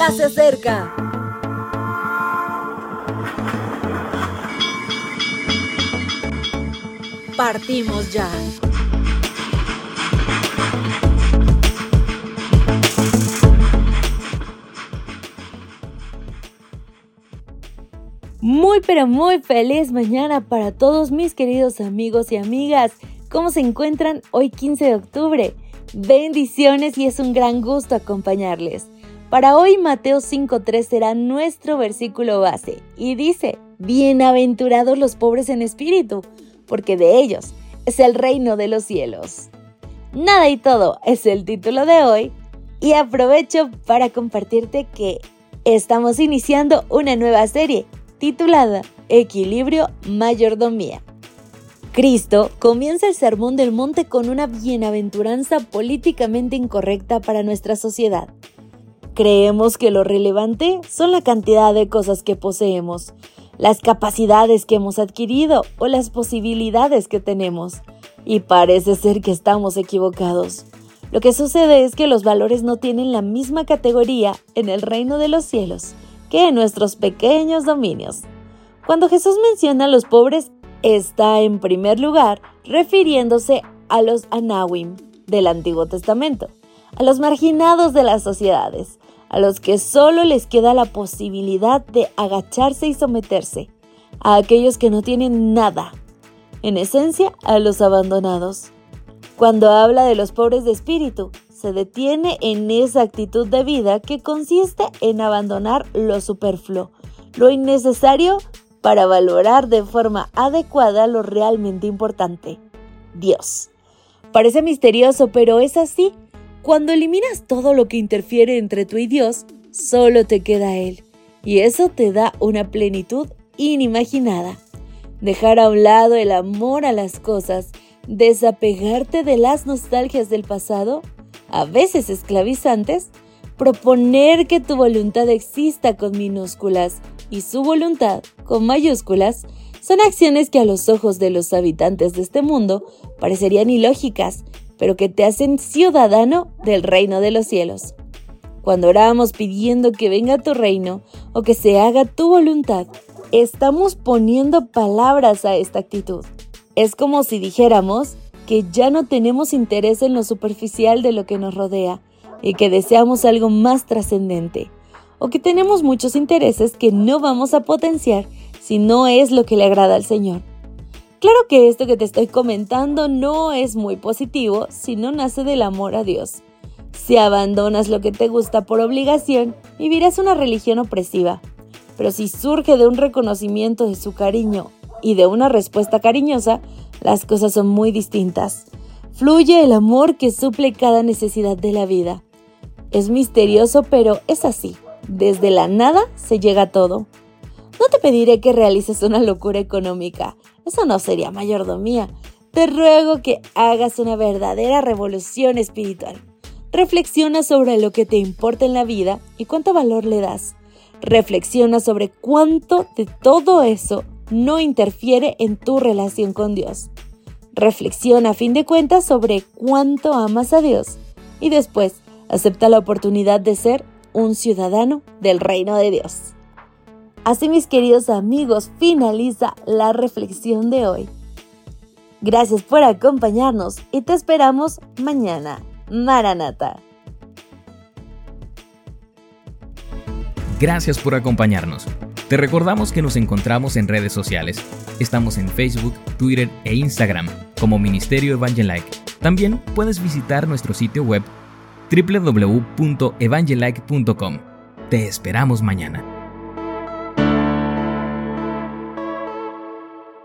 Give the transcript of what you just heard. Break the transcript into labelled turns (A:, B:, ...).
A: ya se acerca. Partimos ya. Muy pero muy feliz mañana para todos mis queridos amigos y amigas. ¿Cómo se encuentran hoy 15 de octubre? Bendiciones y es un gran gusto acompañarles. Para hoy Mateo 5.3 será nuestro versículo base y dice, Bienaventurados los pobres en espíritu, porque de ellos es el reino de los cielos. Nada y todo es el título de hoy y aprovecho para compartirte que estamos iniciando una nueva serie titulada Equilibrio Mayordomía. Cristo comienza el Sermón del Monte con una bienaventuranza políticamente incorrecta para nuestra sociedad. Creemos que lo relevante son la cantidad de cosas que poseemos, las capacidades que hemos adquirido o las posibilidades que tenemos. Y parece ser que estamos equivocados. Lo que sucede es que los valores no tienen la misma categoría en el reino de los cielos que en nuestros pequeños dominios. Cuando Jesús menciona a los pobres, está en primer lugar refiriéndose a los Anawim del Antiguo Testamento, a los marginados de las sociedades, a los que solo les queda la posibilidad de agacharse y someterse, a aquellos que no tienen nada, en esencia a los abandonados. Cuando habla de los pobres de espíritu, se detiene en esa actitud de vida que consiste en abandonar lo superfluo, lo innecesario para valorar de forma adecuada lo realmente importante, Dios. Parece misterioso, pero es así. Cuando eliminas todo lo que interfiere entre tú y Dios, solo te queda Él. Y eso te da una plenitud inimaginada. Dejar a un lado el amor a las cosas, desapegarte de las nostalgias del pasado, a veces esclavizantes, proponer que tu voluntad exista con minúsculas y su voluntad con mayúsculas, son acciones que a los ojos de los habitantes de este mundo parecerían ilógicas, pero que te hacen ciudadano del reino de los cielos. Cuando oramos pidiendo que venga tu reino o que se haga tu voluntad, estamos poniendo palabras a esta actitud. Es como si dijéramos que ya no tenemos interés en lo superficial de lo que nos rodea y que deseamos algo más trascendente, o que tenemos muchos intereses que no vamos a potenciar si no es lo que le agrada al Señor. Claro que esto que te estoy comentando no es muy positivo si no nace del amor a Dios. Si abandonas lo que te gusta por obligación, vivirás una religión opresiva. Pero si surge de un reconocimiento de su cariño y de una respuesta cariñosa, las cosas son muy distintas. Fluye el amor que suple cada necesidad de la vida. Es misterioso, pero es así. Desde la nada se llega a todo. No te pediré que realices una locura económica, eso no sería mayordomía. Te ruego que hagas una verdadera revolución espiritual. Reflexiona sobre lo que te importa en la vida y cuánto valor le das. Reflexiona sobre cuánto de todo eso no interfiere en tu relación con Dios. Reflexiona a fin de cuentas sobre cuánto amas a Dios y después acepta la oportunidad de ser un ciudadano del reino de Dios. Así mis queridos amigos, finaliza la reflexión de hoy. Gracias por acompañarnos y te esperamos mañana. Maranata.
B: Gracias por acompañarnos. Te recordamos que nos encontramos en redes sociales. Estamos en Facebook, Twitter e Instagram como Ministerio Evangelike. También puedes visitar nuestro sitio web www.evangelike.com. Te esperamos mañana.